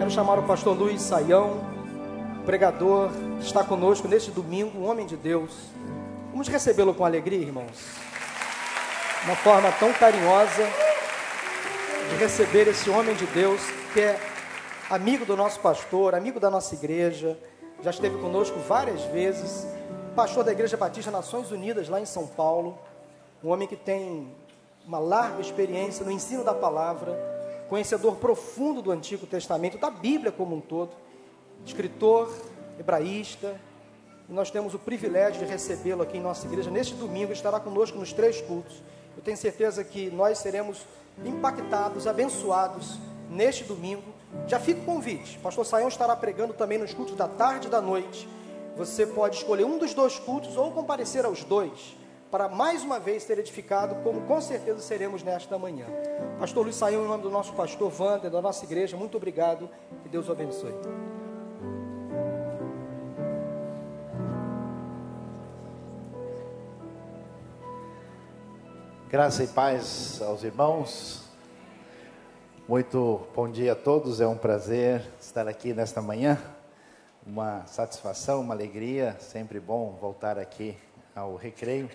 Quero chamar o pastor Luiz Saião, pregador, que está conosco neste domingo, um homem de Deus. Vamos recebê-lo com alegria, irmãos. Uma forma tão carinhosa de receber esse homem de Deus que é amigo do nosso pastor, amigo da nossa igreja, já esteve conosco várias vezes, pastor da Igreja Batista Nações Unidas, lá em São Paulo, um homem que tem uma larga experiência no ensino da palavra, conhecedor profundo do Antigo Testamento, da Bíblia como um todo, escritor, hebraísta, e nós temos o privilégio de recebê-lo aqui em nossa igreja. Neste domingo estará conosco nos três cultos. Eu tenho certeza que nós seremos impactados, abençoados neste domingo. Já fica o convite. Pastor Saião estará pregando também nos cultos da tarde e da noite. Você pode escolher um dos dois cultos ou comparecer aos dois para mais uma vez ser edificado, como com certeza seremos nesta manhã. Pastor Luiz Saião, em nome do nosso pastor Wander, da nossa igreja, muito obrigado. Que Deus o abençoe. Graça e paz aos irmãos. Muito bom dia a todos. É um prazer estar aqui nesta manhã. Uma satisfação, uma alegria. Sempre bom voltar aqui ao recreio.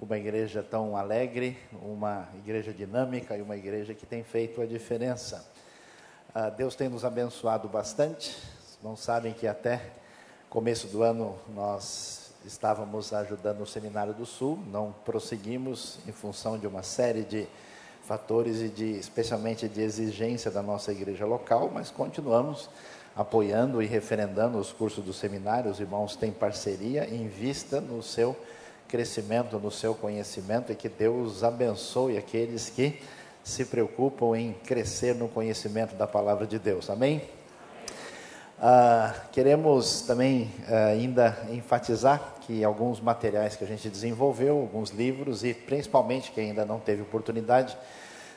Uma igreja tão alegre, uma igreja dinâmica e uma igreja que tem feito a diferença. Ah, Deus tem nos abençoado bastante. Os irmãos sabem que até começo do ano nós estávamos ajudando o Seminário do Sul, não prosseguimos em função de uma série de fatores e de especialmente de exigência da nossa igreja local, mas continuamos apoiando e referendando os cursos do seminário. Os irmãos têm parceria em vista no seu crescimento, no seu conhecimento e que Deus abençoe aqueles que se preocupam em crescer no conhecimento da palavra de Deus. Amém? Ah, queremos também ah, ainda enfatizar que alguns materiais que a gente desenvolveu, alguns livros e principalmente quem ainda não teve oportunidade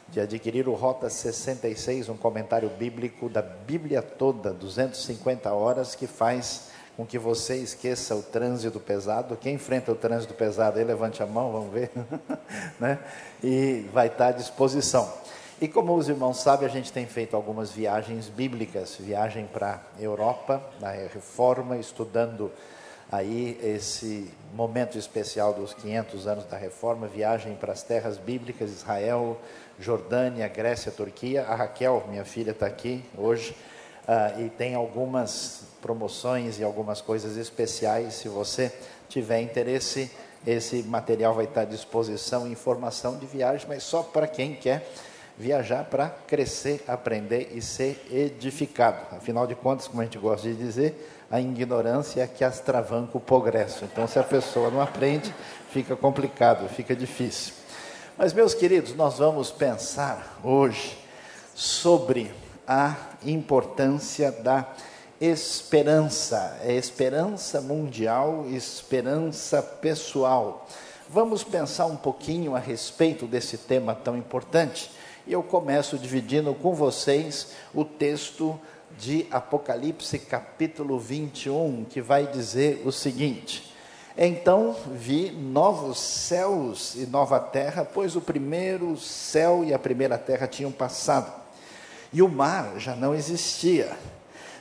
de adquirir o Rota 66, um comentário bíblico da Bíblia toda, 250 horas, que faz com que você esqueça o trânsito pesado. Quem enfrenta o trânsito pesado aí, levante a mão, vamos ver. né? E vai estar à disposição. E como os irmãos sabem, a gente tem feito algumas viagens bíblicas, viagem para Europa, na Reforma, estudando aí esse momento especial dos 500 anos da Reforma, viagem para as terras bíblicas, Israel, Jordânia, Grécia, Turquia. A Raquel, minha filha, está aqui hoje uh, e tem algumas promoções e algumas coisas especiais. Se você tiver interesse, esse material vai estar à disposição, informação de viagem, mas só para quem quer viajar para crescer, aprender e ser edificado. Afinal de contas, como a gente gosta de dizer, a ignorância é que astravanca o progresso. Então, se a pessoa não aprende, fica complicado, fica difícil. Mas, meus queridos, nós vamos pensar hoje sobre a importância da esperança, é esperança mundial, esperança pessoal. Vamos pensar um pouquinho a respeito desse tema tão importante. E eu começo dividindo com vocês o texto de Apocalipse, capítulo 21, que vai dizer o seguinte: Então vi novos céus e nova terra, pois o primeiro céu e a primeira terra tinham passado, e o mar já não existia.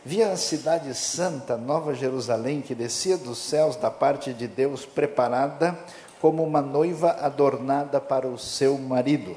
Vi a cidade santa, Nova Jerusalém, que descia dos céus da parte de Deus, preparada como uma noiva adornada para o seu marido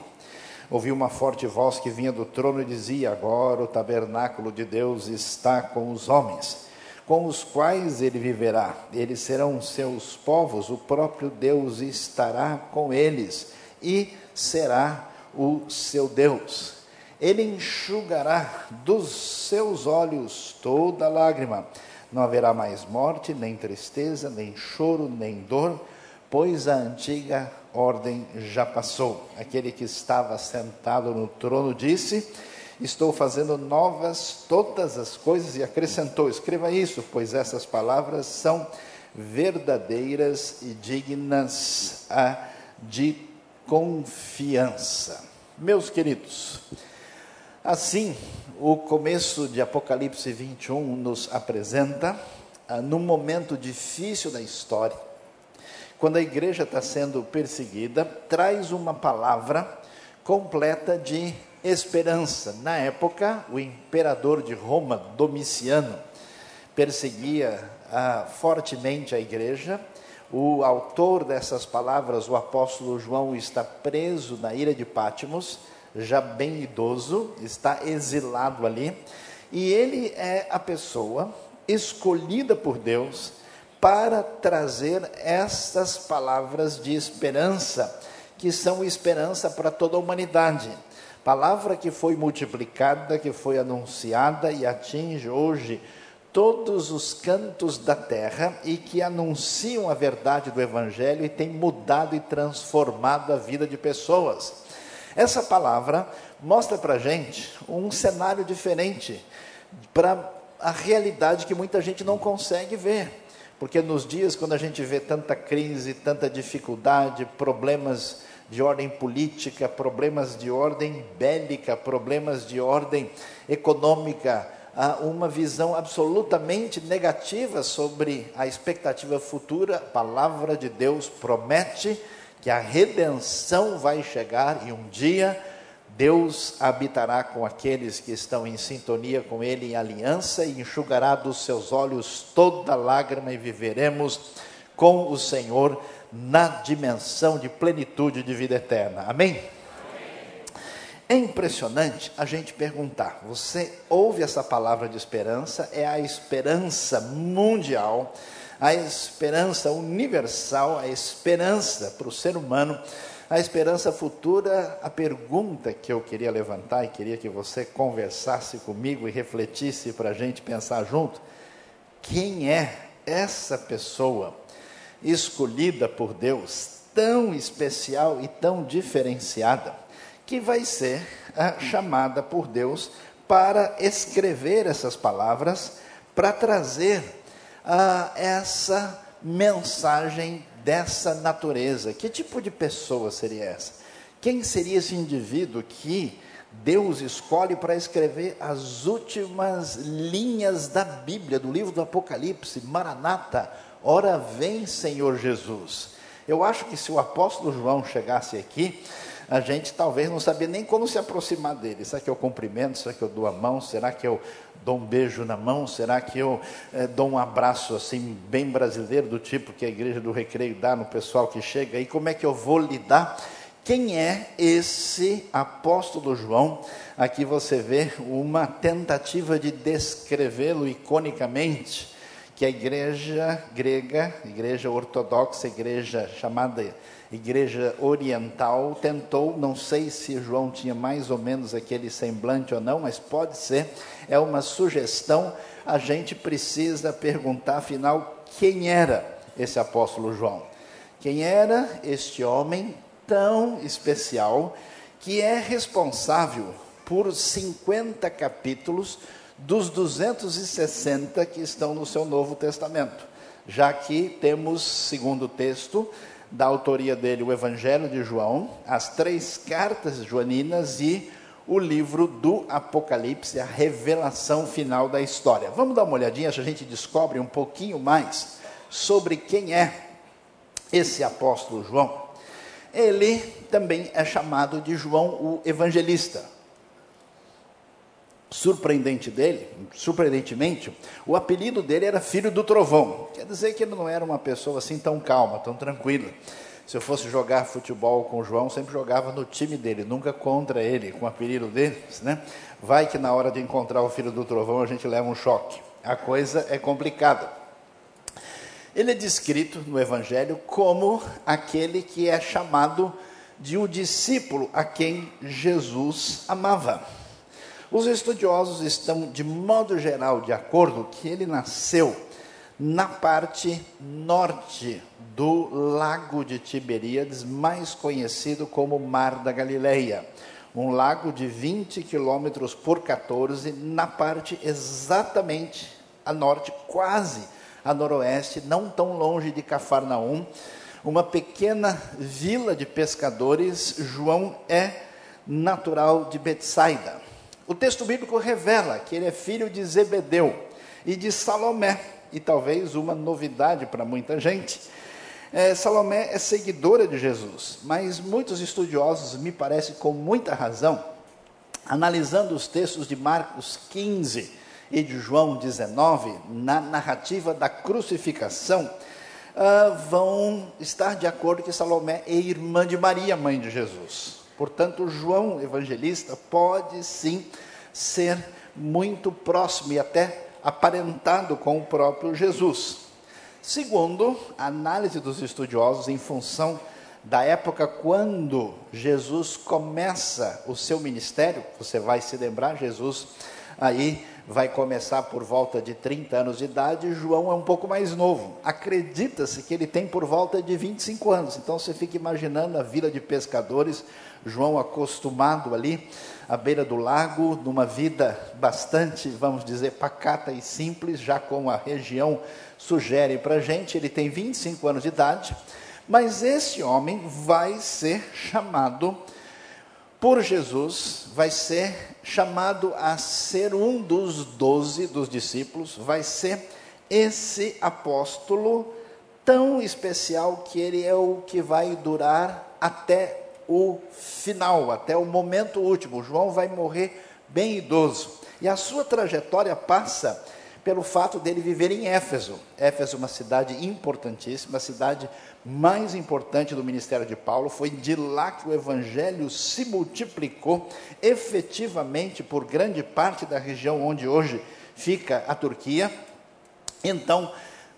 ouvi uma forte voz que vinha do trono e dizia: Agora o tabernáculo de Deus está com os homens, com os quais ele viverá. Eles serão seus povos, o próprio Deus estará com eles e será o seu Deus. Ele enxugará dos seus olhos toda lágrima. Não haverá mais morte, nem tristeza, nem choro, nem dor, pois a antiga ordem já passou. Aquele que estava sentado no trono disse: Estou fazendo novas todas as coisas, e acrescentou: Escreva isso, pois essas palavras são verdadeiras e dignas de confiança. Meus queridos, assim, o começo de Apocalipse 21 nos apresenta, ah, num momento difícil da história, quando a igreja está sendo perseguida, traz uma palavra completa de esperança. Na época, o imperador de Roma, Domiciano, perseguia ah, fortemente a igreja. O autor dessas palavras, o apóstolo João, está preso na ilha de Pátimos, já bem idoso, está exilado ali, e ele é a pessoa escolhida por Deus para trazer estas palavras de esperança, que são esperança para toda a humanidade. Palavra que foi multiplicada, que foi anunciada e atinge hoje todos os cantos da terra e que anunciam a verdade do Evangelho e tem mudado e transformado a vida de pessoas. Essa palavra mostra para a gente um cenário diferente para a realidade que muita gente não consegue ver. Porque nos dias quando a gente vê tanta crise, tanta dificuldade, problemas de ordem política, problemas de ordem bélica, problemas de ordem econômica, há uma visão absolutamente negativa sobre a expectativa futura. A palavra de Deus promete que a redenção vai chegar e um dia Deus habitará com aqueles que estão em sintonia com Ele em aliança e enxugará dos seus olhos toda lágrima e viveremos com o Senhor na dimensão de plenitude de vida eterna. Amém? É impressionante a gente perguntar: você ouve essa palavra de esperança? É a esperança mundial, a esperança universal, a esperança para o ser humano, a esperança futura. A pergunta que eu queria levantar e queria que você conversasse comigo e refletisse para a gente pensar junto: quem é essa pessoa escolhida por Deus, tão especial e tão diferenciada? que vai ser ah, chamada por Deus para escrever essas palavras, para trazer ah, essa mensagem dessa natureza. Que tipo de pessoa seria essa? Quem seria esse indivíduo que Deus escolhe para escrever as últimas linhas da Bíblia, do livro do Apocalipse? Maranata, ora vem, Senhor Jesus. Eu acho que se o apóstolo João chegasse aqui, a gente talvez não sabia nem como se aproximar dele. Será que eu cumprimento? Será que eu dou a mão? Será que eu dou um beijo na mão? Será que eu é, dou um abraço assim, bem brasileiro, do tipo que a igreja do recreio dá no pessoal que chega? E como é que eu vou lidar? Quem é esse apóstolo João? Aqui você vê uma tentativa de descrevê-lo iconicamente, que a igreja grega, igreja ortodoxa, igreja chamada igreja oriental tentou, não sei se João tinha mais ou menos aquele semblante ou não, mas pode ser, é uma sugestão. A gente precisa perguntar, afinal, quem era esse apóstolo João? Quem era este homem tão especial que é responsável por 50 capítulos dos 260 que estão no seu Novo Testamento? Já que temos, segundo o texto, da autoria dele, o Evangelho de João, as três cartas joaninas e o livro do Apocalipse, a revelação final da história. Vamos dar uma olhadinha, a gente descobre um pouquinho mais sobre quem é esse apóstolo João. Ele também é chamado de João o Evangelista surpreendente dele, surpreendentemente, o apelido dele era filho do trovão. Quer dizer que ele não era uma pessoa assim tão calma, tão tranquila. Se eu fosse jogar futebol com o João, sempre jogava no time dele, nunca contra ele, com o apelido deles, né? Vai que na hora de encontrar o filho do trovão a gente leva um choque. A coisa é complicada. Ele é descrito no Evangelho como aquele que é chamado de o um discípulo a quem Jesus amava. Os estudiosos estão, de modo geral, de acordo que ele nasceu na parte norte do lago de Tiberíades, mais conhecido como Mar da Galileia. Um lago de 20 quilômetros por 14, na parte exatamente a norte, quase a noroeste, não tão longe de Cafarnaum, uma pequena vila de pescadores. João é natural de Betsaida. O texto bíblico revela que ele é filho de Zebedeu e de Salomé, e talvez uma novidade para muita gente. É, Salomé é seguidora de Jesus, mas muitos estudiosos, me parece com muita razão, analisando os textos de Marcos 15 e de João 19, na narrativa da crucificação, uh, vão estar de acordo que Salomé é irmã de Maria, mãe de Jesus. Portanto, João evangelista pode sim ser muito próximo e até aparentado com o próprio Jesus. Segundo, a análise dos estudiosos em função da época quando Jesus começa o seu ministério, você vai se lembrar, Jesus aí vai começar por volta de 30 anos de idade, João é um pouco mais novo. Acredita-se que ele tem por volta de 25 anos. Então você fica imaginando a vila de pescadores, João acostumado ali à beira do lago, numa vida bastante, vamos dizer, pacata e simples, já como a região sugere para a gente. Ele tem 25 anos de idade, mas esse homem vai ser chamado por Jesus, vai ser chamado a ser um dos doze dos discípulos, vai ser esse apóstolo tão especial que ele é o que vai durar até o final, até o momento último. João vai morrer bem idoso. E a sua trajetória passa pelo fato dele viver em Éfeso. Éfeso, uma cidade importantíssima, a cidade mais importante do ministério de Paulo. Foi de lá que o evangelho se multiplicou efetivamente por grande parte da região onde hoje fica a Turquia. Então,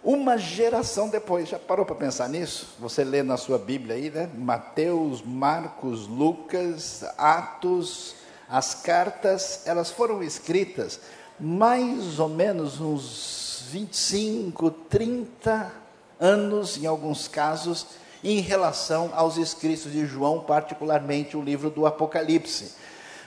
uma geração depois, já parou para pensar nisso? Você lê na sua Bíblia aí, né? Mateus, Marcos, Lucas, Atos, as cartas, elas foram escritas mais ou menos uns 25, 30 anos, em alguns casos, em relação aos escritos de João, particularmente o livro do Apocalipse.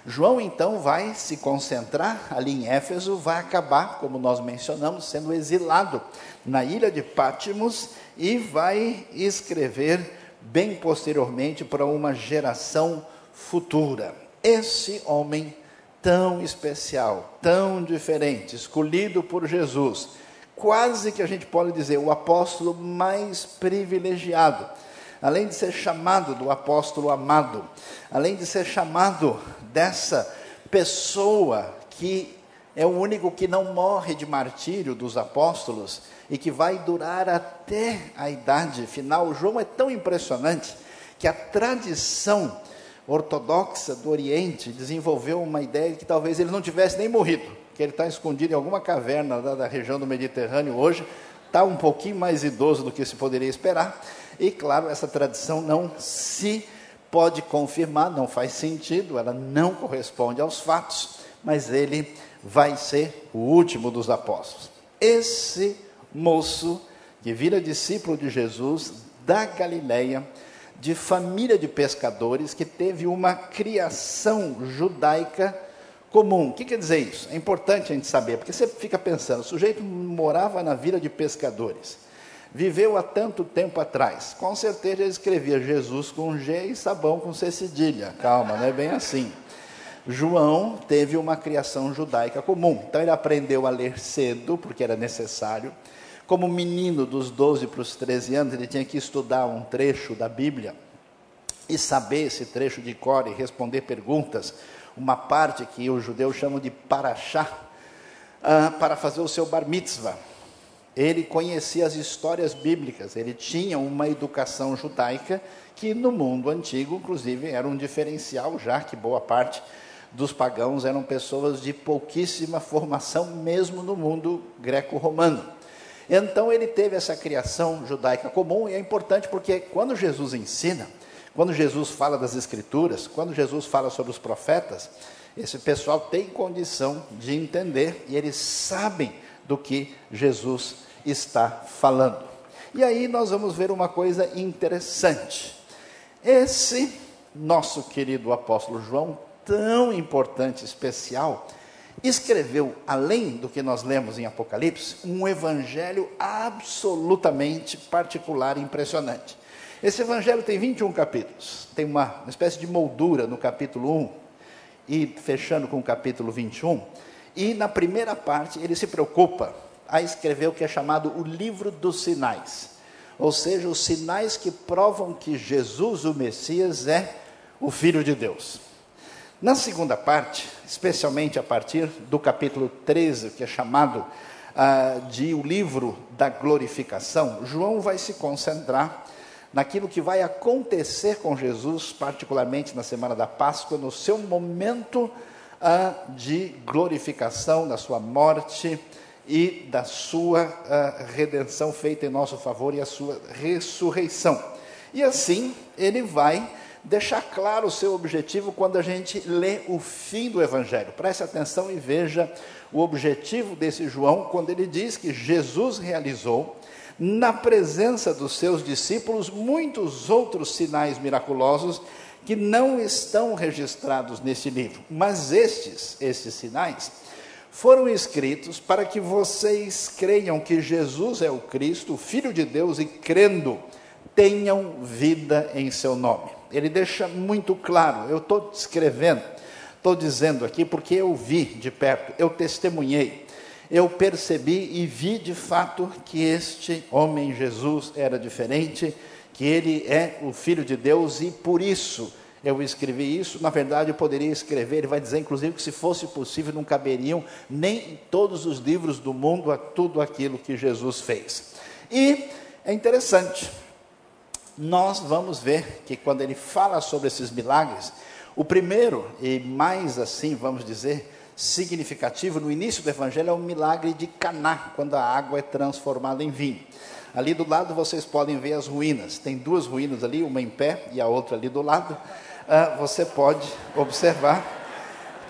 João então vai se concentrar ali em Éfeso, vai acabar, como nós mencionamos, sendo exilado na ilha de Pátimos e vai escrever bem posteriormente para uma geração futura. Esse homem tão especial, tão diferente, escolhido por Jesus, quase que a gente pode dizer o apóstolo mais privilegiado. Além de ser chamado do apóstolo amado, além de ser chamado dessa pessoa que é o único que não morre de martírio dos apóstolos e que vai durar até a idade final. João é tão impressionante que a tradição ortodoxa do Oriente desenvolveu uma ideia de que talvez ele não tivesse nem morrido, que ele está escondido em alguma caverna da, da região do Mediterrâneo hoje, está um pouquinho mais idoso do que se poderia esperar, e claro, essa tradição não se pode confirmar, não faz sentido, ela não corresponde aos fatos, mas ele vai ser o último dos apóstolos. Esse moço que vira discípulo de Jesus da Galileia, de família de pescadores que teve uma criação judaica comum. O que quer dizer isso? É importante a gente saber, porque você fica pensando, o sujeito morava na vila de pescadores, viveu há tanto tempo atrás, com certeza ele escrevia Jesus com G e sabão com C cedilha. Calma, não é bem assim. João teve uma criação judaica comum, então ele aprendeu a ler cedo, porque era necessário como menino dos 12 para os 13 anos, ele tinha que estudar um trecho da Bíblia e saber esse trecho de cor e responder perguntas, uma parte que os judeus chamam de paraxá, uh, para fazer o seu bar mitzvah. Ele conhecia as histórias bíblicas, ele tinha uma educação judaica que no mundo antigo, inclusive, era um diferencial, já que boa parte dos pagãos eram pessoas de pouquíssima formação, mesmo no mundo greco-romano. Então ele teve essa criação judaica comum e é importante porque quando Jesus ensina, quando Jesus fala das Escrituras, quando Jesus fala sobre os profetas, esse pessoal tem condição de entender e eles sabem do que Jesus está falando. E aí nós vamos ver uma coisa interessante. Esse nosso querido apóstolo João, tão importante, especial, escreveu, além do que nós lemos em Apocalipse, um evangelho absolutamente particular e impressionante. Esse evangelho tem 21 capítulos, tem uma, uma espécie de moldura no capítulo 1 e fechando com o capítulo 21. E na primeira parte ele se preocupa a escrever o que é chamado o livro dos sinais, ou seja, os sinais que provam que Jesus, o Messias, é o Filho de Deus. Na segunda parte, especialmente a partir do capítulo 13, que é chamado ah, de o livro da glorificação, João vai se concentrar naquilo que vai acontecer com Jesus, particularmente na semana da Páscoa, no seu momento ah, de glorificação, da sua morte e da sua ah, redenção feita em nosso favor e a sua ressurreição. E assim ele vai deixar claro o seu objetivo quando a gente lê o fim do Evangelho. Preste atenção e veja o objetivo desse João quando ele diz que Jesus realizou na presença dos seus discípulos muitos outros sinais miraculosos que não estão registrados nesse livro. Mas estes, estes sinais, foram escritos para que vocês creiam que Jesus é o Cristo, o Filho de Deus, e crendo, tenham vida em seu nome. Ele deixa muito claro, eu estou escrevendo, estou dizendo aqui porque eu vi de perto, eu testemunhei eu percebi e vi de fato que este homem Jesus era diferente, que ele é o Filho de Deus e por isso eu escrevi isso. Na verdade, eu poderia escrever, ele vai dizer inclusive que se fosse possível não caberiam nem todos os livros do mundo a tudo aquilo que Jesus fez. E é interessante, nós vamos ver que quando ele fala sobre esses milagres, o primeiro e mais assim, vamos dizer, significativo no início do Evangelho é o milagre de Caná, quando a água é transformada em vinho. Ali do lado vocês podem ver as ruínas. Tem duas ruínas ali, uma em pé e a outra ali do lado. Ah, você pode observar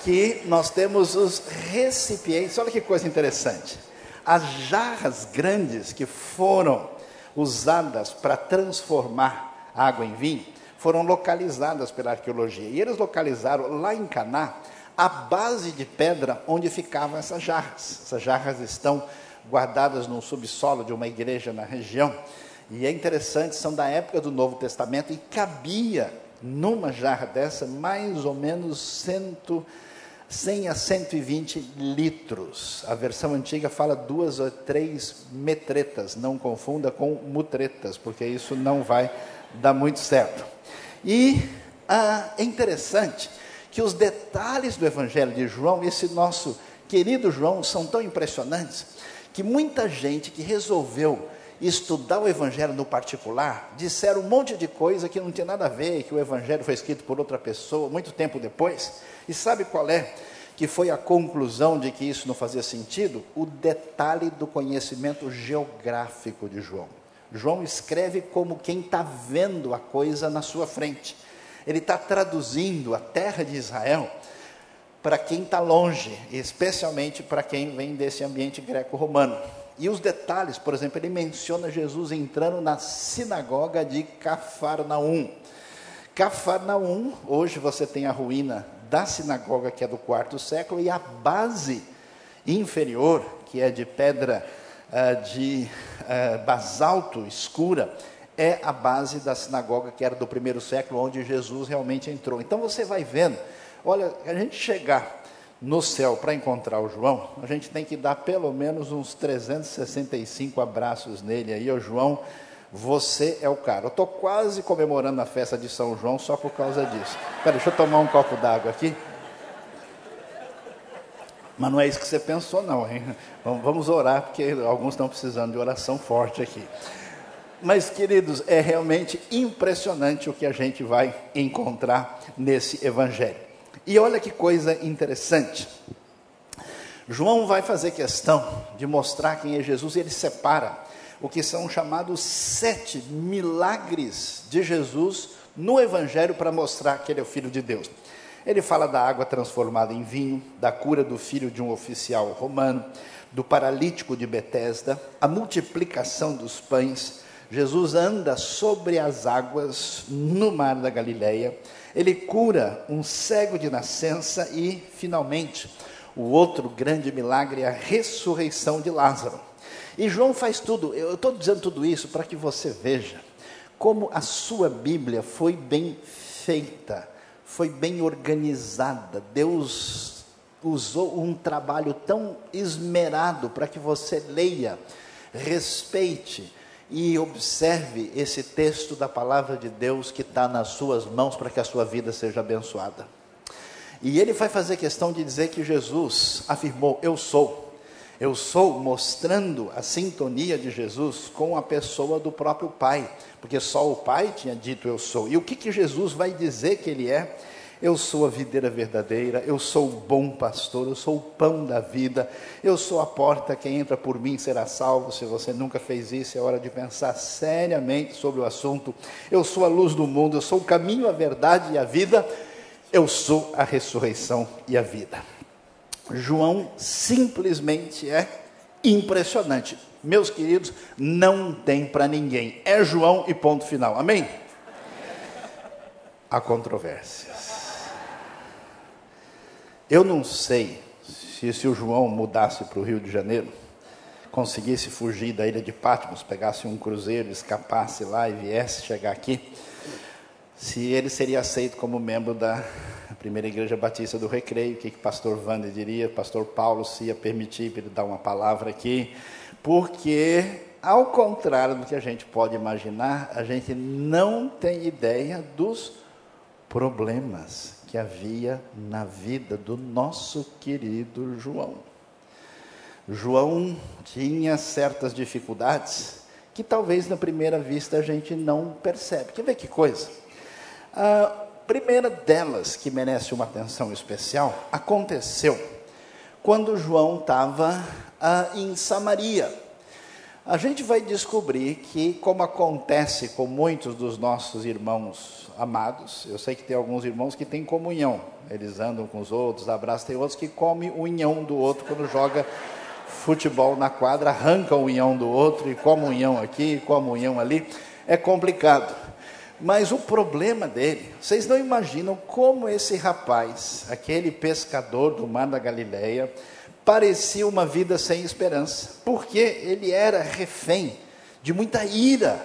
que nós temos os recipientes. Olha que coisa interessante. As jarras grandes que foram usadas para transformar água em vinho foram localizadas pela arqueologia. E eles localizaram lá em Caná a base de pedra onde ficavam essas jarras. Essas jarras estão guardadas no subsolo de uma igreja na região. E é interessante, são da época do Novo Testamento e cabia numa jarra dessa mais ou menos cento, 100 a 120 litros. A versão antiga fala duas ou três metretas, não confunda com mutretas, porque isso não vai dar muito certo. E ah, é interessante que os detalhes do Evangelho de João, esse nosso querido João, são tão impressionantes que muita gente que resolveu estudar o Evangelho no particular disseram um monte de coisa que não tinha nada a ver, que o Evangelho foi escrito por outra pessoa muito tempo depois. E sabe qual é? Que foi a conclusão de que isso não fazia sentido? O detalhe do conhecimento geográfico de João. João escreve como quem está vendo a coisa na sua frente ele está traduzindo a terra de Israel para quem está longe, especialmente para quem vem desse ambiente greco-romano. E os detalhes, por exemplo, ele menciona Jesus entrando na sinagoga de Cafarnaum. Cafarnaum, hoje você tem a ruína da sinagoga, que é do quarto século, e a base inferior, que é de pedra uh, de uh, basalto escura, é a base da sinagoga que era do primeiro século, onde Jesus realmente entrou. Então você vai vendo, olha, a gente chegar no céu para encontrar o João, a gente tem que dar pelo menos uns 365 abraços nele aí, ô João, você é o cara. Eu estou quase comemorando a festa de São João só por causa disso. Espera, deixa eu tomar um copo d'água aqui. Mas não é isso que você pensou, não, hein? Vamos orar, porque alguns estão precisando de oração forte aqui. Mas, queridos, é realmente impressionante o que a gente vai encontrar nesse evangelho. E olha que coisa interessante. João vai fazer questão de mostrar quem é Jesus e ele separa o que são chamados sete milagres de Jesus no Evangelho para mostrar que ele é o Filho de Deus. Ele fala da água transformada em vinho, da cura do filho de um oficial romano, do paralítico de Betesda, a multiplicação dos pães, Jesus anda sobre as águas no mar da Galileia. Ele cura um cego de nascença e, finalmente, o outro grande milagre é a ressurreição de Lázaro. E João faz tudo. Eu estou dizendo tudo isso para que você veja como a sua Bíblia foi bem feita, foi bem organizada. Deus usou um trabalho tão esmerado para que você leia, respeite, e observe esse texto da palavra de Deus que está nas suas mãos para que a sua vida seja abençoada. E ele vai fazer questão de dizer que Jesus afirmou: Eu sou. Eu sou mostrando a sintonia de Jesus com a pessoa do próprio Pai, porque só o Pai tinha dito eu sou. E o que, que Jesus vai dizer que ele é? Eu sou a videira verdadeira, eu sou o bom pastor, eu sou o pão da vida, eu sou a porta, quem entra por mim será salvo. Se você nunca fez isso, é hora de pensar seriamente sobre o assunto. Eu sou a luz do mundo, eu sou o caminho, a verdade e a vida, eu sou a ressurreição e a vida. João simplesmente é impressionante. Meus queridos, não tem para ninguém. É João e ponto final. Amém? Há controvérsias. Eu não sei se, se o João mudasse para o Rio de Janeiro, conseguisse fugir da ilha de Patmos, pegasse um cruzeiro, escapasse lá e viesse chegar aqui, se ele seria aceito como membro da Primeira Igreja Batista do Recreio, o que, que pastor Wander diria, pastor Paulo se ia permitir para ele dar uma palavra aqui, porque, ao contrário do que a gente pode imaginar, a gente não tem ideia dos problemas que havia na vida do nosso querido João. João tinha certas dificuldades que talvez na primeira vista a gente não percebe. Quer ver que coisa? A primeira delas, que merece uma atenção especial, aconteceu quando João estava ah, em Samaria. A gente vai descobrir que, como acontece com muitos dos nossos irmãos amados, eu sei que tem alguns irmãos que têm comunhão, eles andam com os outros, abraçam, tem outros que comem o unhão do outro quando joga futebol na quadra, arrancam o unhão do outro e comem o unhão aqui, comem o unhão ali, é complicado. Mas o problema dele, vocês não imaginam como esse rapaz, aquele pescador do mar da Galileia, parecia uma vida sem esperança, porque ele era refém de muita ira,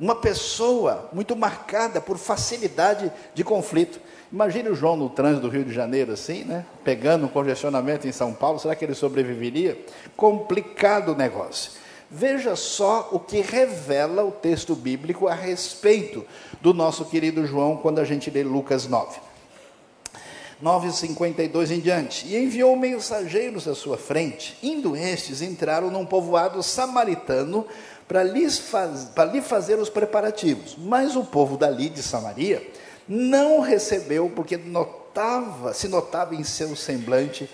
uma pessoa muito marcada por facilidade de conflito. Imagine o João no trânsito do Rio de Janeiro assim, né? Pegando um congestionamento em São Paulo, será que ele sobreviveria? Complicado o negócio. Veja só o que revela o texto bíblico a respeito do nosso querido João quando a gente lê Lucas 9. 9,52 em diante. E enviou mensageiros à sua frente. Indo estes, entraram num povoado samaritano para faz, lhe fazer os preparativos. Mas o povo dali de Samaria não recebeu, porque notava, se notava em seu semblante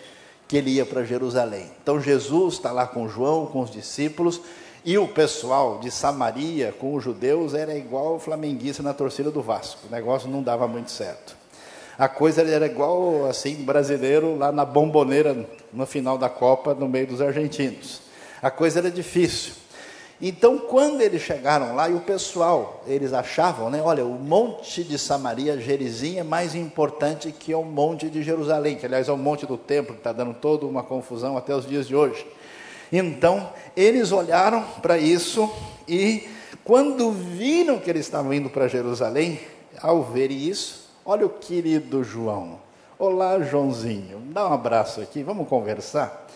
que ele ia para Jerusalém. Então Jesus está lá com João, com os discípulos, e o pessoal de Samaria com os judeus era igual o flamenguista na torcida do Vasco. O negócio não dava muito certo a coisa era igual assim, brasileiro lá na bomboneira no final da Copa, no meio dos argentinos. A coisa era difícil. Então, quando eles chegaram lá, e o pessoal, eles achavam, né? Olha, o monte de Samaria, Gerizim, é mais importante que o monte de Jerusalém, que aliás é o monte do templo, que está dando toda uma confusão até os dias de hoje. Então, eles olharam para isso e, quando viram que eles estavam indo para Jerusalém, ao verem isso, Olha o querido João. Olá, Joãozinho. Dá um abraço aqui, vamos conversar.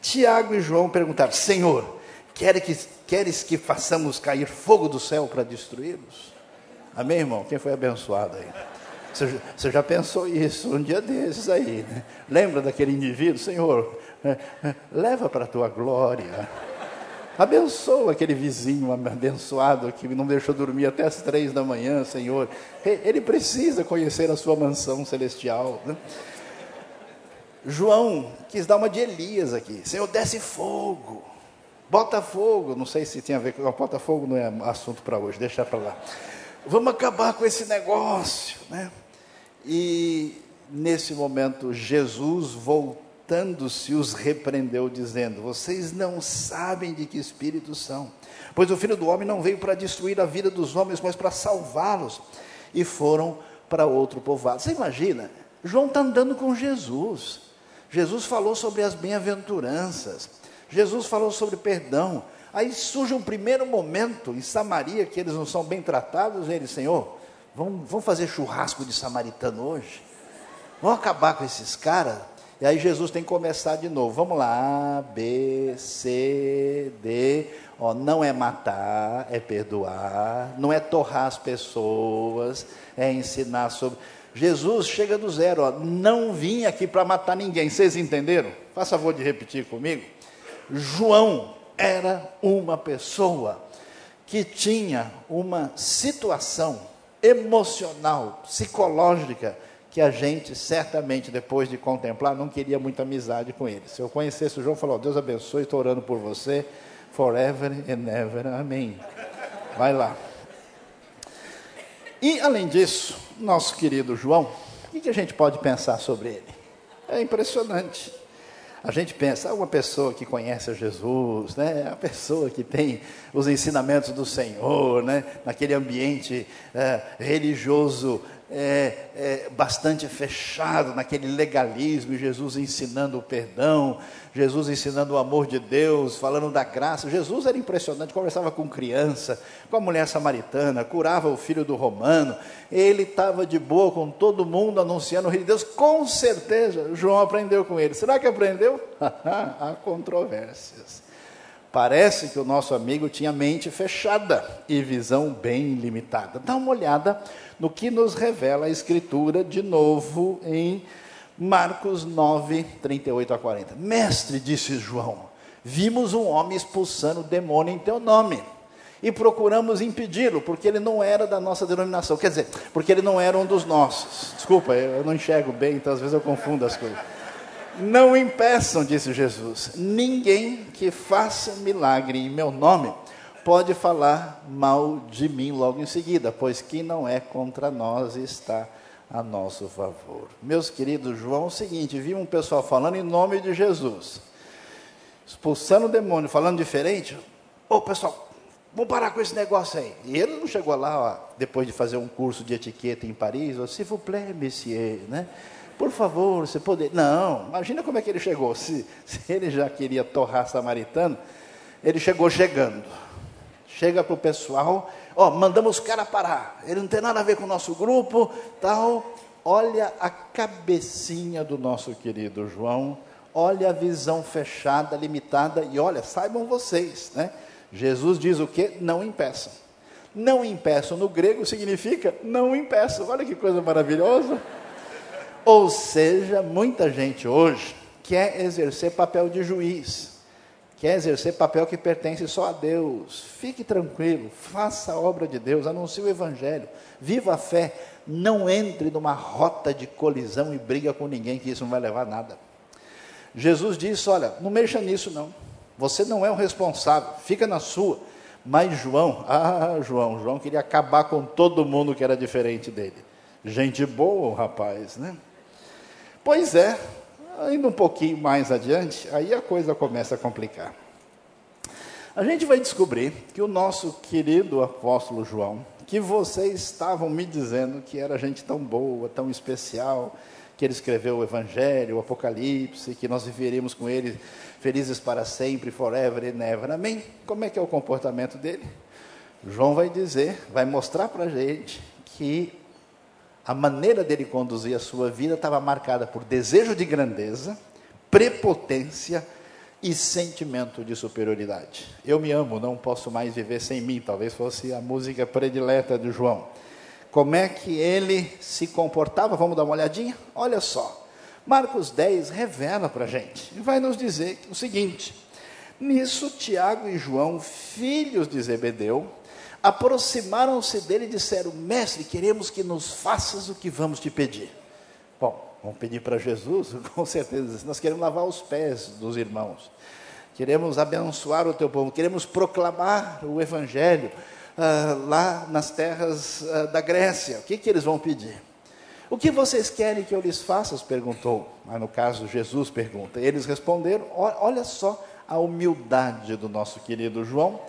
Tiago e João perguntaram: Senhor, queres que, queres que façamos cair fogo do céu para destruí-los? Amém, irmão? Quem foi abençoado aí? Você, você já pensou isso um dia desses aí, né? Lembra daquele indivíduo? Senhor, é, é, leva para a tua glória. Abençoa aquele vizinho abençoado que não deixou dormir até as três da manhã, Senhor. Ele precisa conhecer a sua mansão celestial. Né? João quis dar uma de Elias aqui. Senhor, desce fogo. Bota fogo. Não sei se tem a ver com. Bota fogo não é assunto para hoje, deixa para lá. Vamos acabar com esse negócio. Né? E nesse momento, Jesus voltou voltando-se, os repreendeu, dizendo: Vocês não sabem de que espírito são, pois o filho do homem não veio para destruir a vida dos homens, mas para salvá-los. E foram para outro povoado. Você imagina? João está andando com Jesus. Jesus falou sobre as bem-aventuranças. Jesus falou sobre perdão. Aí surge um primeiro momento em Samaria que eles não são bem tratados. Ele, Senhor, vamos, vamos fazer churrasco de samaritano hoje? Vamos acabar com esses caras? E aí Jesus tem que começar de novo. Vamos lá, A, B, C, D. Ó, não é matar, é perdoar. Não é torrar as pessoas, é ensinar sobre. Jesus chega do zero, ó, não vim aqui para matar ninguém. Vocês entenderam? Faça favor de repetir comigo. João era uma pessoa que tinha uma situação emocional, psicológica, que a gente certamente, depois de contemplar, não queria muita amizade com ele. Se eu conhecesse o João, falou: Deus abençoe, estou orando por você, forever and ever, amém. Vai lá. E, além disso, nosso querido João, o que a gente pode pensar sobre ele? É impressionante. A gente pensa, ah, uma pessoa que conhece Jesus, né? a pessoa que tem os ensinamentos do Senhor, né? naquele ambiente é, religioso é, é, bastante fechado naquele legalismo, Jesus ensinando o perdão, Jesus ensinando o amor de Deus, falando da graça. Jesus era impressionante, conversava com criança, com a mulher samaritana, curava o filho do romano, ele estava de boa com todo mundo anunciando o reino de Deus. Com certeza, João aprendeu com ele. Será que aprendeu? Há controvérsias. Parece que o nosso amigo tinha mente fechada e visão bem limitada. Dá uma olhada no que nos revela a Escritura de novo em Marcos 9, 38 a 40. Mestre, disse João, vimos um homem expulsando o demônio em teu nome e procuramos impedi-lo, porque ele não era da nossa denominação. Quer dizer, porque ele não era um dos nossos. Desculpa, eu não enxergo bem, então às vezes eu confundo as coisas. Não impeçam, disse Jesus, ninguém que faça milagre em meu nome pode falar mal de mim logo em seguida, pois quem não é contra nós está a nosso favor. Meus queridos, João, é o seguinte: vi um pessoal falando em nome de Jesus, expulsando o demônio, falando diferente. Ô pessoal, vamos parar com esse negócio aí. E ele não chegou lá, ó, depois de fazer um curso de etiqueta em Paris, ó, s'il vous plaît, monsieur, né? Por favor, você poder. Não, imagina como é que ele chegou. Se, se ele já queria torrar samaritano, ele chegou chegando. Chega para o pessoal, ó, mandamos o cara parar. Ele não tem nada a ver com o nosso grupo, tal. Olha a cabecinha do nosso querido João, olha a visão fechada, limitada, e olha, saibam vocês, né? Jesus diz o que? Não impeçam. Não impeçam no grego significa não impeçam. Olha que coisa maravilhosa. Ou seja, muita gente hoje quer exercer papel de juiz, quer exercer papel que pertence só a Deus. Fique tranquilo, faça a obra de Deus, anuncie o Evangelho, viva a fé, não entre numa rota de colisão e briga com ninguém, que isso não vai levar a nada. Jesus disse: Olha, não mexa nisso não, você não é o responsável, fica na sua. Mas João, ah, João, João queria acabar com todo mundo que era diferente dele. Gente boa, rapaz, né? Pois é, indo um pouquinho mais adiante, aí a coisa começa a complicar. A gente vai descobrir que o nosso querido apóstolo João, que vocês estavam me dizendo que era gente tão boa, tão especial, que ele escreveu o Evangelho, o Apocalipse, que nós viveríamos com ele felizes para sempre, forever and ever. Amém? Como é que é o comportamento dele? João vai dizer, vai mostrar para a gente que a maneira dele conduzir a sua vida estava marcada por desejo de grandeza, prepotência e sentimento de superioridade. Eu me amo, não posso mais viver sem mim, talvez fosse a música predileta de João. Como é que ele se comportava? Vamos dar uma olhadinha? Olha só. Marcos 10 revela para a gente e vai nos dizer o seguinte: Nisso, Tiago e João, filhos de Zebedeu, aproximaram-se dele e disseram: Mestre, queremos que nos faças o que vamos te pedir. Bom, vamos pedir para Jesus, com certeza. Nós queremos lavar os pés dos irmãos, queremos abençoar o teu povo, queremos proclamar o Evangelho uh, lá nas terras uh, da Grécia. O que, que eles vão pedir? O que vocês querem que eu lhes faça? perguntou. Mas no caso, Jesus pergunta. Eles responderam: Olha só a humildade do nosso querido João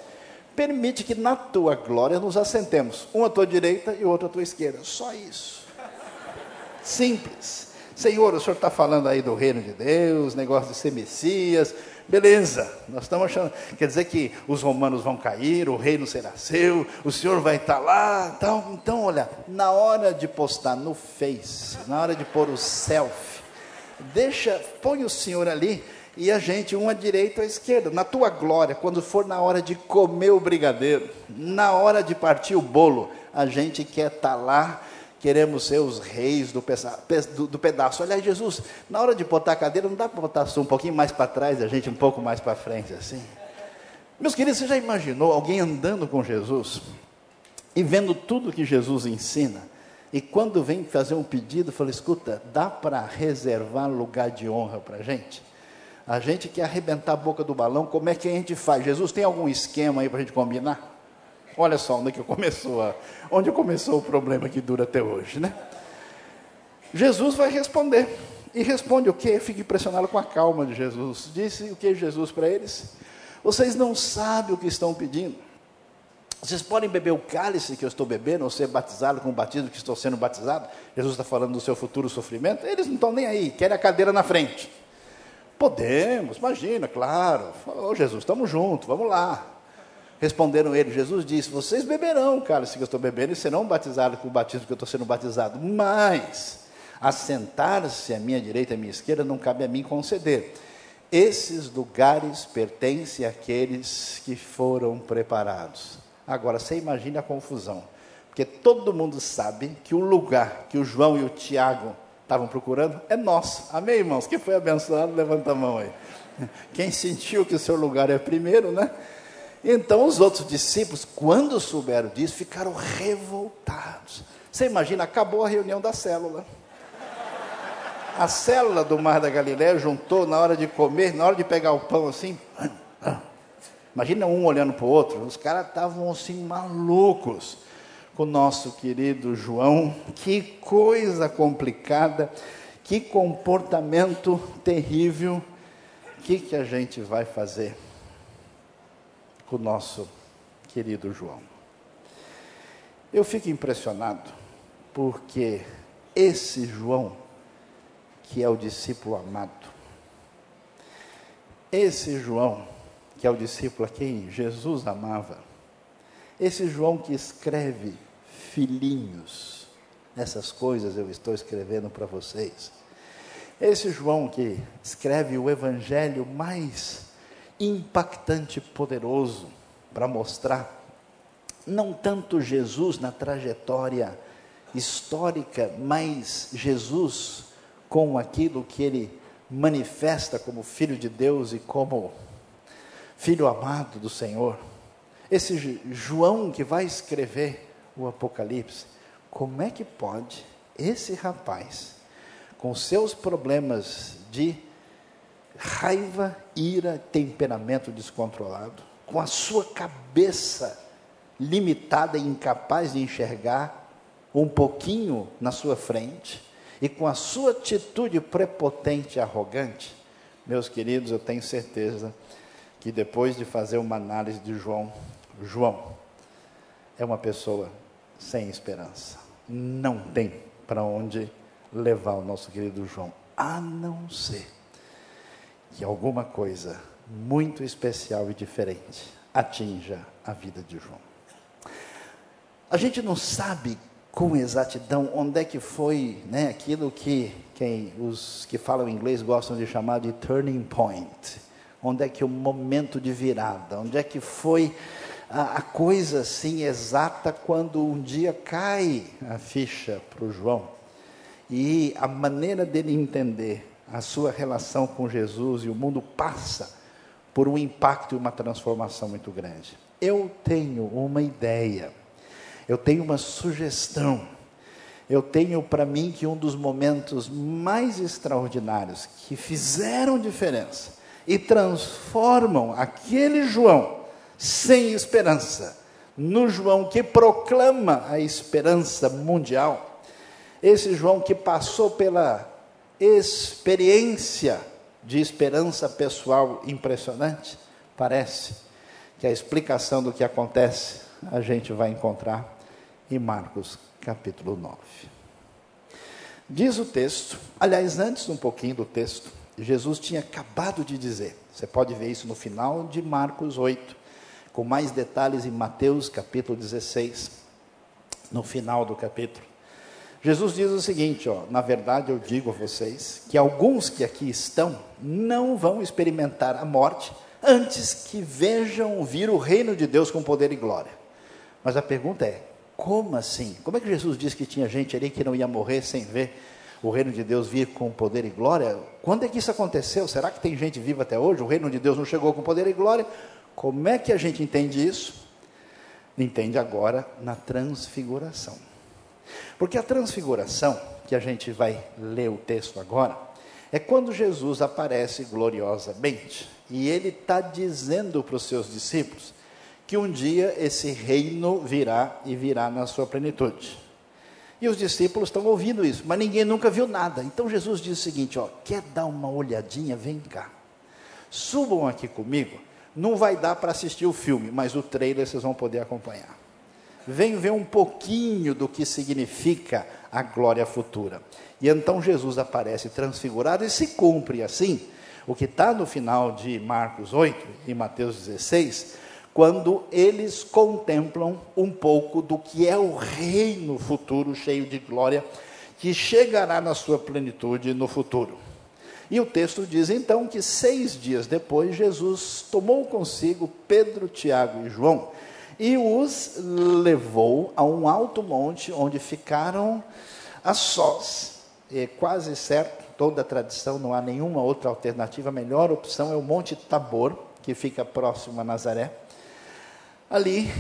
permite que na tua glória nos assentemos, um à tua direita e outro à tua esquerda. Só isso. Simples. Senhor, o senhor está falando aí do reino de Deus, negócio de ser Messias. Beleza, nós estamos achando. Quer dizer que os romanos vão cair, o reino será seu, o senhor vai estar tá lá. Então, então, olha, na hora de postar no Face, na hora de pôr o selfie, deixa, põe o senhor ali e a gente, um à direita à esquerda. Na tua glória, quando for na hora de comer o brigadeiro, na hora de partir o bolo, a gente quer estar tá lá, queremos ser os reis do, do, do, pedaço. Aliás, Jesus, na hora de botar a cadeira, não dá para botar um pouquinho mais para trás, a gente um pouco mais para frente, assim? Meus queridos, você já imaginou alguém andando com Jesus e vendo tudo que Jesus ensina? E quando vem fazer um pedido, fala: escuta, dá para reservar lugar de honra para a gente? A gente quer arrebentar a boca do balão, como é que a gente faz? Jesus, tem algum esquema aí para a gente combinar? Olha só onde que começou, a, onde começou o problema que dura até hoje, né? Jesus vai responder. E responde o quê? Fique impressionado com a calma de Jesus. Disse o que Jesus para eles? Vocês não sabem o que estão pedindo. Vocês podem beber o cálice que eu estou bebendo, ou ser batizado com o batismo que estou sendo batizado. Jesus está falando do seu futuro sofrimento. Eles não estão nem aí, querem a cadeira na frente. Podemos, imagina, claro. Oh, Jesus, estamos juntos, vamos lá. Responderam ele, Jesus disse: Vocês beberão cálice que eu estou bebendo e serão batizados com o batismo que eu estou sendo batizado. Mas assentar-se à minha direita e à minha esquerda não cabe a mim conceder. Esses lugares pertencem àqueles que foram preparados. Agora, você imagina a confusão, porque todo mundo sabe que o lugar que o João e o Tiago estavam procurando é nosso. Amém, irmãos? Quem foi abençoado, levanta a mão aí. Quem sentiu que o seu lugar é primeiro, né? Então os outros discípulos, quando souberam disso, ficaram revoltados. Você imagina, acabou a reunião da célula. A célula do Mar da Galiléia juntou na hora de comer, na hora de pegar o pão assim. Imagina um olhando para o outro. Os caras estavam assim malucos com o nosso querido João. Que coisa complicada, que comportamento terrível. O que, que a gente vai fazer? com o nosso querido João. Eu fico impressionado porque esse João, que é o discípulo amado, esse João, que é o discípulo a quem Jesus amava, esse João que escreve filhinhos, essas coisas eu estou escrevendo para vocês. Esse João que escreve o evangelho mais impactante, poderoso, para mostrar não tanto Jesus na trajetória histórica, mas Jesus com aquilo que ele manifesta como filho de Deus e como filho amado do Senhor. Esse João que vai escrever o Apocalipse, como é que pode esse rapaz, com seus problemas de raiva, ira, temperamento descontrolado, com a sua cabeça limitada e incapaz de enxergar um pouquinho na sua frente, e com a sua atitude prepotente e arrogante, meus queridos, eu tenho certeza que depois de fazer uma análise de João, João é uma pessoa sem esperança. Não tem para onde levar o nosso querido João, a não ser que alguma coisa muito especial e diferente atinja a vida de João. A gente não sabe com exatidão onde é que foi né, aquilo que quem, os que falam inglês gostam de chamar de turning point. Onde é que o momento de virada, onde é que foi a, a coisa assim exata quando um dia cai a ficha para o João. E a maneira dele entender a sua relação com Jesus e o mundo passa por um impacto e uma transformação muito grande. Eu tenho uma ideia, eu tenho uma sugestão, eu tenho para mim que um dos momentos mais extraordinários que fizeram diferença e transformam aquele João sem esperança no João que proclama a esperança mundial, esse João que passou pela experiência de esperança pessoal impressionante? Parece que a explicação do que acontece a gente vai encontrar em Marcos capítulo 9. Diz o texto, aliás, antes um pouquinho do texto, Jesus tinha acabado de dizer, você pode ver isso no final de Marcos 8, com mais detalhes em Mateus capítulo 16, no final do capítulo. Jesus diz o seguinte, ó, na verdade eu digo a vocês que alguns que aqui estão não vão experimentar a morte antes que vejam vir o reino de Deus com poder e glória. Mas a pergunta é: Como assim? Como é que Jesus disse que tinha gente ali que não ia morrer sem ver o reino de Deus vir com poder e glória? Quando é que isso aconteceu? Será que tem gente viva até hoje? O reino de Deus não chegou com poder e glória? Como é que a gente entende isso? Entende agora na transfiguração. Porque a transfiguração, que a gente vai ler o texto agora, é quando Jesus aparece gloriosamente. E ele está dizendo para os seus discípulos que um dia esse reino virá e virá na sua plenitude. E os discípulos estão ouvindo isso, mas ninguém nunca viu nada. Então Jesus diz o seguinte: ó, quer dar uma olhadinha? Vem cá. Subam aqui comigo. Não vai dar para assistir o filme, mas o trailer vocês vão poder acompanhar. Vem ver um pouquinho do que significa a glória futura. E então Jesus aparece transfigurado e se cumpre assim o que está no final de Marcos 8 e Mateus 16, quando eles contemplam um pouco do que é o reino futuro cheio de glória, que chegará na sua plenitude no futuro. E o texto diz então que seis dias depois, Jesus tomou consigo Pedro, Tiago e João e os levou a um alto monte onde ficaram a sós. É quase certo, toda a tradição, não há nenhuma outra alternativa. A melhor opção é o Monte Tabor, que fica próximo a Nazaré. Ali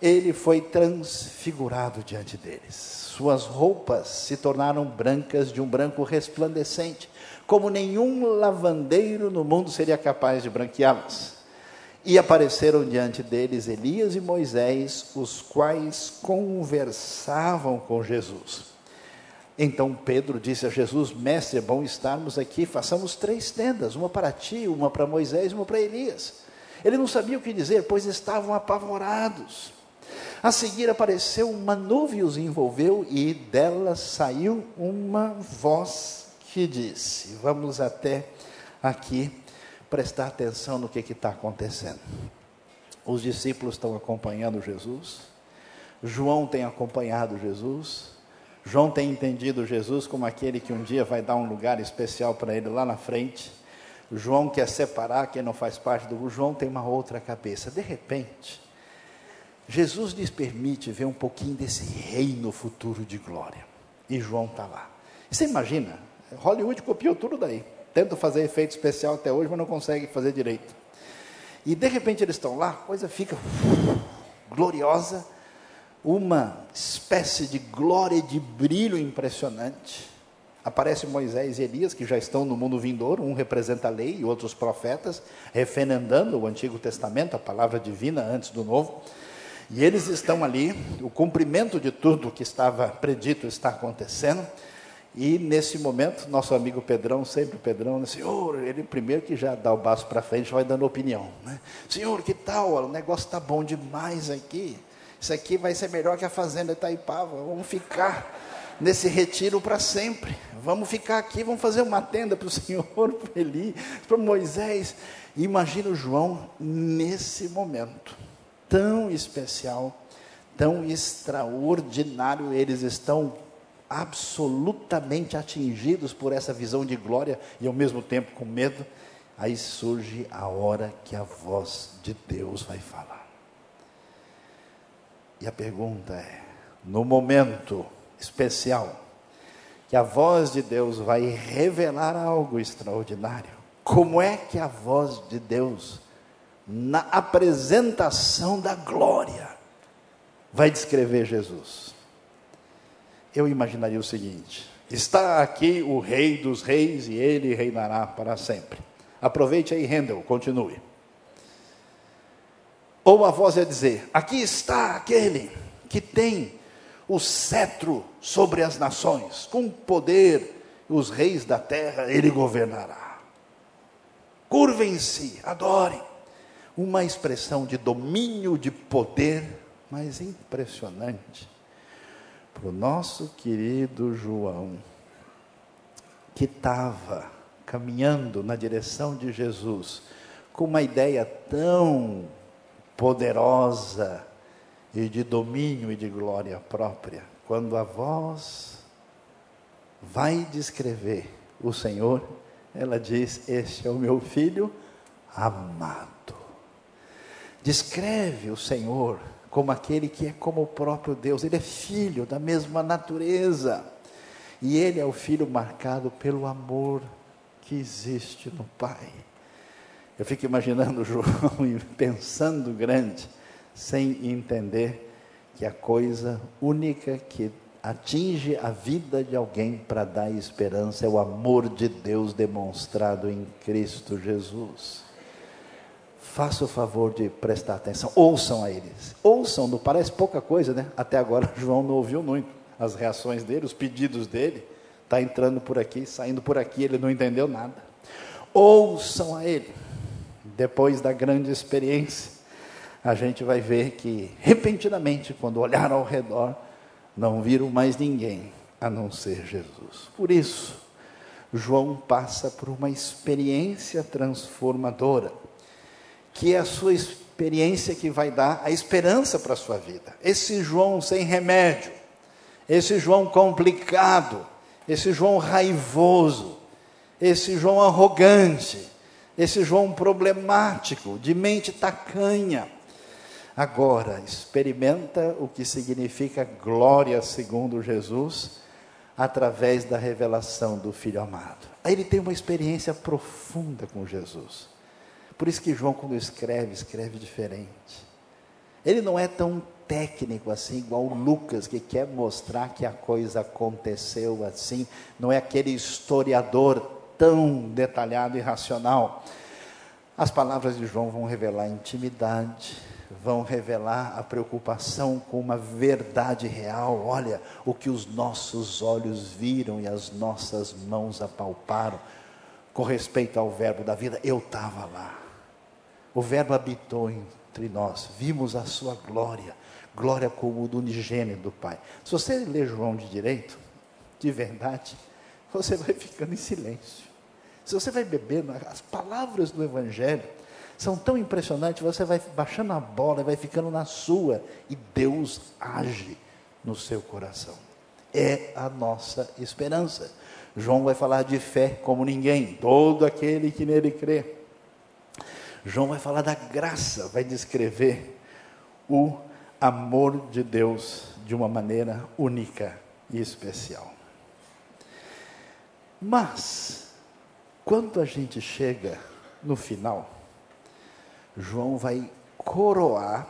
ele foi transfigurado diante deles. Suas roupas se tornaram brancas de um branco resplandecente, como nenhum lavandeiro no mundo seria capaz de branqueá-las. E apareceram diante deles Elias e Moisés, os quais conversavam com Jesus. Então Pedro disse a Jesus: Mestre, é bom estarmos aqui, façamos três tendas, uma para ti, uma para Moisés, uma para Elias. Ele não sabia o que dizer, pois estavam apavorados. A seguir apareceu uma nuvem os envolveu e dela saiu uma voz que disse: Vamos até aqui prestar atenção no que está acontecendo. Os discípulos estão acompanhando Jesus, João tem acompanhado Jesus, João tem entendido Jesus como aquele que um dia vai dar um lugar especial para ele lá na frente. João quer separar quem não faz parte do João tem uma outra cabeça. De repente, Jesus lhes permite ver um pouquinho desse reino futuro de glória. E João está lá. Você imagina? Hollywood copiou tudo daí. Tenta fazer efeito especial até hoje, mas não consegue fazer direito. E de repente eles estão lá, a coisa fica gloriosa, uma espécie de glória de brilho impressionante. Aparece Moisés e Elias, que já estão no mundo vindouro, um representa a lei e outros profetas, referendando o Antigo Testamento, a palavra divina antes do Novo. E eles estão ali, o cumprimento de tudo que estava predito está acontecendo. E nesse momento, nosso amigo Pedrão, sempre o Pedrão, Senhor, ele primeiro que já dá o baço para frente, vai dando opinião. Né? Senhor, que tal? O negócio está bom demais aqui. Isso aqui vai ser melhor que a fazenda Itaipava. Vamos ficar nesse retiro para sempre. Vamos ficar aqui, vamos fazer uma tenda para o Senhor, para Eli, para Moisés. Imagina o João nesse momento tão especial, tão extraordinário. Eles estão absolutamente atingidos por essa visão de glória e ao mesmo tempo com medo. Aí surge a hora que a voz de Deus vai falar. E a pergunta é: no momento especial, que a voz de Deus vai revelar algo extraordinário. Como é que a voz de Deus, na apresentação da glória, vai descrever Jesus? Eu imaginaria o seguinte: está aqui o Rei dos Reis e ele reinará para sempre. Aproveite aí, Rendel, continue. Ou a voz ia dizer: aqui está aquele que tem o cetro sobre as nações, com poder, os reis da terra ele governará. Curvem-se, adorem. Uma expressão de domínio, de poder, mas impressionante. Para o nosso querido João, que estava caminhando na direção de Jesus, com uma ideia tão poderosa, e de domínio e de glória própria, quando a voz vai descrever o Senhor, ela diz: Este é o meu filho amado. Descreve o Senhor como aquele que é como o próprio Deus, ele é filho da mesma natureza. E ele é o filho marcado pelo amor que existe no Pai. Eu fico imaginando João e pensando grande, sem entender que a coisa única que atinge a vida de alguém para dar esperança é o amor de Deus demonstrado em Cristo Jesus. Faça o favor de prestar atenção, ouçam a eles. Ouçam, não parece pouca coisa, né? Até agora João não ouviu muito as reações dele, os pedidos dele. Está entrando por aqui, saindo por aqui, ele não entendeu nada. Ouçam a ele. Depois da grande experiência, a gente vai ver que, repentinamente, quando olharam ao redor, não viram mais ninguém a não ser Jesus. Por isso, João passa por uma experiência transformadora, que é a sua experiência que vai dar a esperança para a sua vida. Esse João sem remédio, esse João complicado, esse João raivoso, esse João arrogante, esse João problemático, de mente tacanha, Agora, experimenta o que significa glória segundo Jesus, através da revelação do Filho amado. Aí ele tem uma experiência profunda com Jesus. Por isso que João, quando escreve, escreve diferente. Ele não é tão técnico assim, igual Lucas, que quer mostrar que a coisa aconteceu assim. Não é aquele historiador tão detalhado e racional. As palavras de João vão revelar intimidade, vão revelar a preocupação com uma verdade real. Olha, o que os nossos olhos viram e as nossas mãos apalparam com respeito ao Verbo da vida. Eu estava lá. O Verbo habitou entre nós, vimos a sua glória, glória como do unigênito do Pai. Se você ler João de direito, de verdade, você vai ficando em silêncio. Se você vai bebendo as palavras do Evangelho, são tão impressionantes, você vai baixando a bola, vai ficando na sua, e Deus age no seu coração. É a nossa esperança. João vai falar de fé como ninguém, todo aquele que nele crê. João vai falar da graça, vai descrever o amor de Deus de uma maneira única e especial. Mas, quando a gente chega no final, João vai coroar,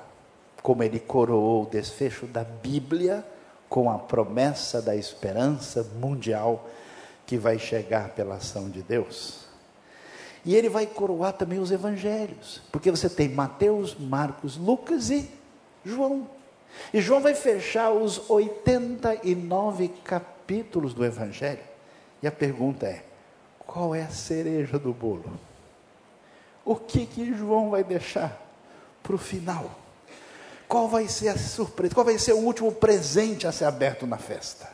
como ele coroou o desfecho da Bíblia, com a promessa da esperança mundial que vai chegar pela ação de Deus. E ele vai coroar também os evangelhos, porque você tem Mateus, Marcos, Lucas e João. E João vai fechar os 89 capítulos do evangelho. E a pergunta é: qual é a cereja do bolo? o que que João vai deixar para o final? Qual vai ser a surpresa? Qual vai ser o último presente a ser aberto na festa?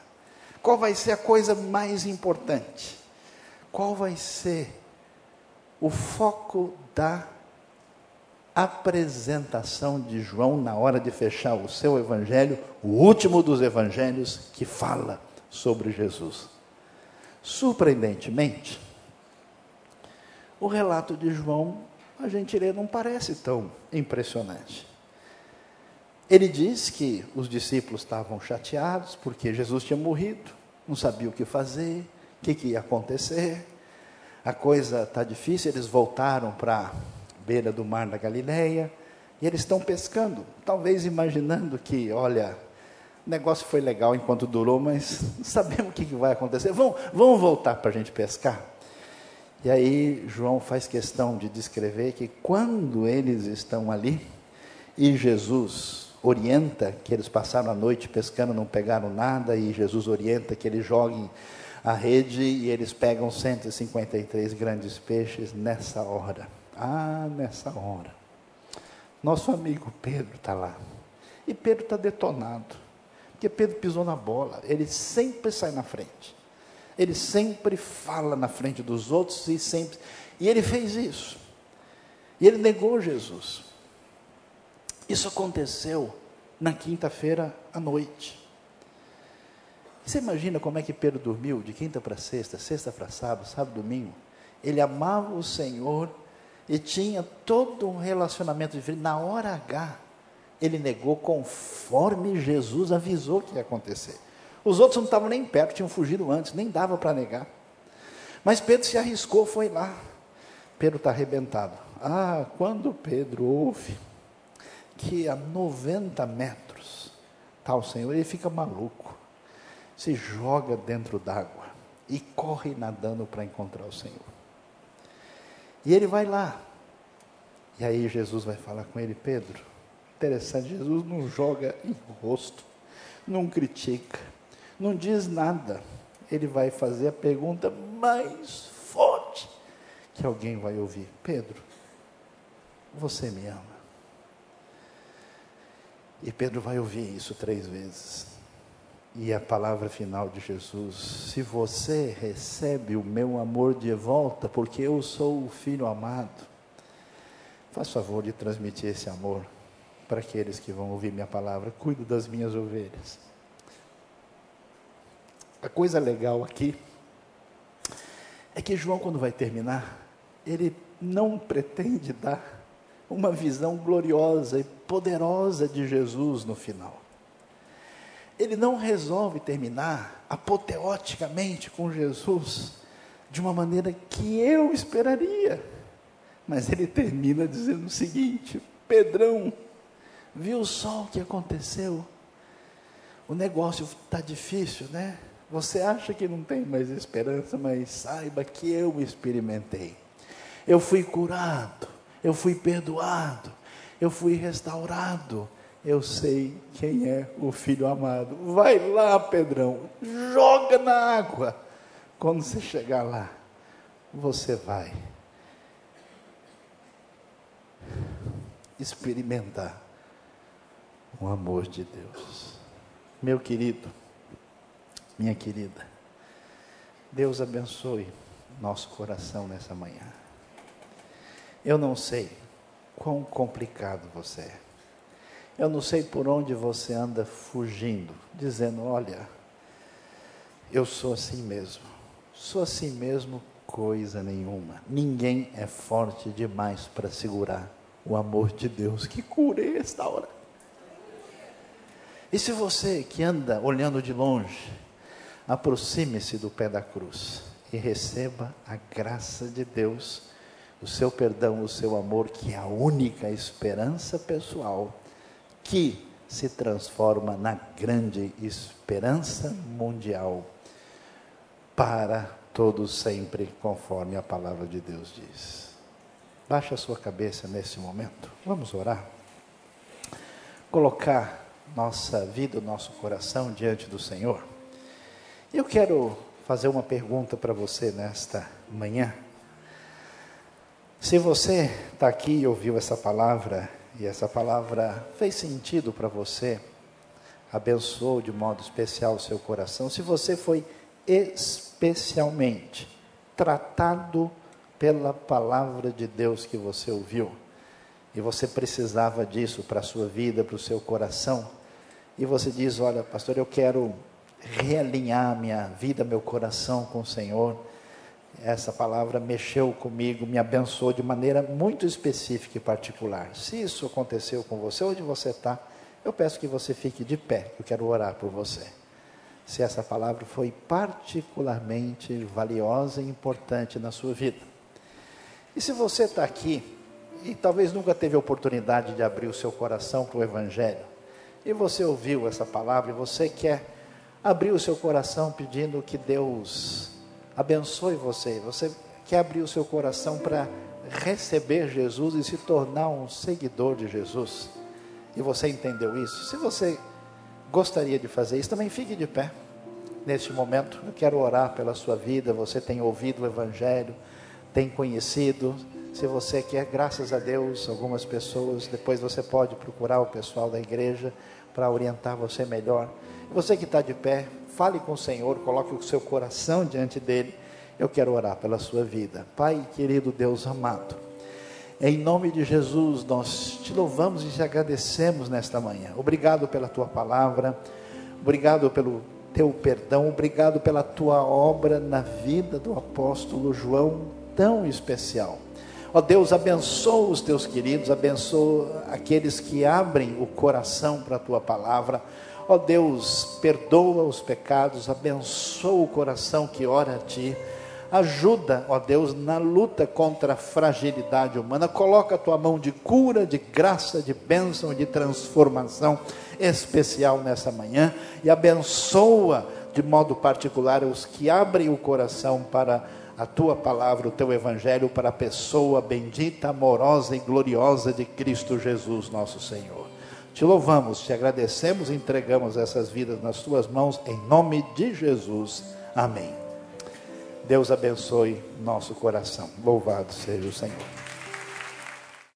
Qual vai ser a coisa mais importante? Qual vai ser o foco da apresentação de João na hora de fechar o seu evangelho, o último dos evangelhos que fala sobre Jesus? Surpreendentemente, o relato de João, a gente lê, não parece tão impressionante. Ele diz que os discípulos estavam chateados porque Jesus tinha morrido, não sabia o que fazer, o que, que ia acontecer. A coisa está difícil, eles voltaram para a beira do mar da Galileia e eles estão pescando, talvez imaginando que, olha, o negócio foi legal enquanto durou, mas não sabemos o que, que vai acontecer. Vamos, vamos voltar para a gente pescar. E aí João faz questão de descrever que quando eles estão ali e Jesus orienta que eles passaram a noite pescando, não pegaram nada, e Jesus orienta que eles joguem a rede e eles pegam 153 grandes peixes nessa hora. Ah, nessa hora. Nosso amigo Pedro está lá. E Pedro está detonado. Porque Pedro pisou na bola. Ele sempre sai na frente. Ele sempre fala na frente dos outros e sempre. E ele fez isso. E ele negou Jesus. Isso aconteceu na quinta-feira à noite. Você imagina como é que Pedro dormiu de quinta para sexta, sexta para sábado, sábado, domingo? Ele amava o Senhor e tinha todo um relacionamento diferente. Na hora H, ele negou conforme Jesus avisou que ia acontecer. Os outros não estavam nem perto, tinham fugido antes, nem dava para negar. Mas Pedro se arriscou, foi lá. Pedro está arrebentado. Ah, quando Pedro ouve que a 90 metros está o Senhor, ele fica maluco, se joga dentro d'água e corre nadando para encontrar o Senhor. E ele vai lá. E aí Jesus vai falar com ele, Pedro. Interessante, Jesus não joga em rosto, não critica, não diz nada. Ele vai fazer a pergunta mais forte que alguém vai ouvir: Pedro, você me ama? E Pedro vai ouvir isso três vezes. E a palavra final de Jesus: Se você recebe o meu amor de volta, porque eu sou o filho amado, faz favor de transmitir esse amor para aqueles que vão ouvir minha palavra. Cuido das minhas ovelhas. A coisa legal aqui é que João, quando vai terminar, ele não pretende dar uma visão gloriosa e poderosa de Jesus no final. Ele não resolve terminar apoteoticamente com Jesus de uma maneira que eu esperaria. Mas ele termina dizendo o seguinte: Pedrão, viu só o que aconteceu? O negócio está difícil, né? Você acha que não tem mais esperança, mas saiba que eu experimentei. Eu fui curado, eu fui perdoado, eu fui restaurado. Eu sei quem é o filho amado. Vai lá, Pedrão, joga na água. Quando você chegar lá, você vai experimentar o amor de Deus. Meu querido, minha querida, Deus abençoe nosso coração nessa manhã. Eu não sei quão complicado você é. Eu não sei por onde você anda fugindo, dizendo: olha, eu sou assim mesmo. Sou assim mesmo, coisa nenhuma. Ninguém é forte demais para segurar o amor de Deus que cura e restaura. E se você que anda olhando de longe, aproxime-se do pé da cruz e receba a graça de Deus o seu perdão, o seu amor, que é a única esperança pessoal que se transforma na grande esperança mundial para todos sempre, conforme a palavra de Deus diz. Baixe a sua cabeça nesse momento. Vamos orar. Colocar nossa vida, o nosso coração diante do Senhor. Eu quero fazer uma pergunta para você nesta manhã. Se você está aqui e ouviu essa palavra, e essa palavra fez sentido para você, abençoou de modo especial o seu coração, se você foi especialmente tratado pela palavra de Deus que você ouviu, e você precisava disso para a sua vida, para o seu coração, e você diz: Olha, pastor, eu quero realinhar minha vida, meu coração com o Senhor essa palavra mexeu comigo, me abençoou de maneira muito específica e particular. Se isso aconteceu com você, onde você está, eu peço que você fique de pé, eu quero orar por você. Se essa palavra foi particularmente valiosa e importante na sua vida. E se você está aqui e talvez nunca teve oportunidade de abrir o seu coração para o Evangelho, e você ouviu essa palavra e você quer abrir o seu coração pedindo que Deus abençoe você. Você quer abrir o seu coração para receber Jesus e se tornar um seguidor de Jesus. E você entendeu isso? Se você gostaria de fazer isso, também fique de pé. Neste momento, eu quero orar pela sua vida. Você tem ouvido o Evangelho, tem conhecido. Se você quer, graças a Deus, algumas pessoas, depois você pode procurar o pessoal da igreja para orientar você melhor. Você que está de pé, fale com o Senhor, coloque o seu coração diante dele. Eu quero orar pela sua vida. Pai querido Deus amado, em nome de Jesus, nós te louvamos e te agradecemos nesta manhã. Obrigado pela tua palavra, obrigado pelo teu perdão, obrigado pela tua obra na vida do apóstolo João, tão especial. Ó Deus, abençoa os teus queridos, abençoa aqueles que abrem o coração para a tua palavra. Ó Deus, perdoa os pecados, abençoa o coração que ora a ti. Ajuda, ó Deus, na luta contra a fragilidade humana. Coloca a tua mão de cura, de graça, de bênção, de transformação especial nessa manhã e abençoa de modo particular os que abrem o coração para a tua palavra, o teu evangelho, para a pessoa bendita, amorosa e gloriosa de Cristo Jesus, nosso Senhor. Te louvamos, te agradecemos e entregamos essas vidas nas tuas mãos, em nome de Jesus. Amém. Deus abençoe nosso coração. Louvado seja o Senhor.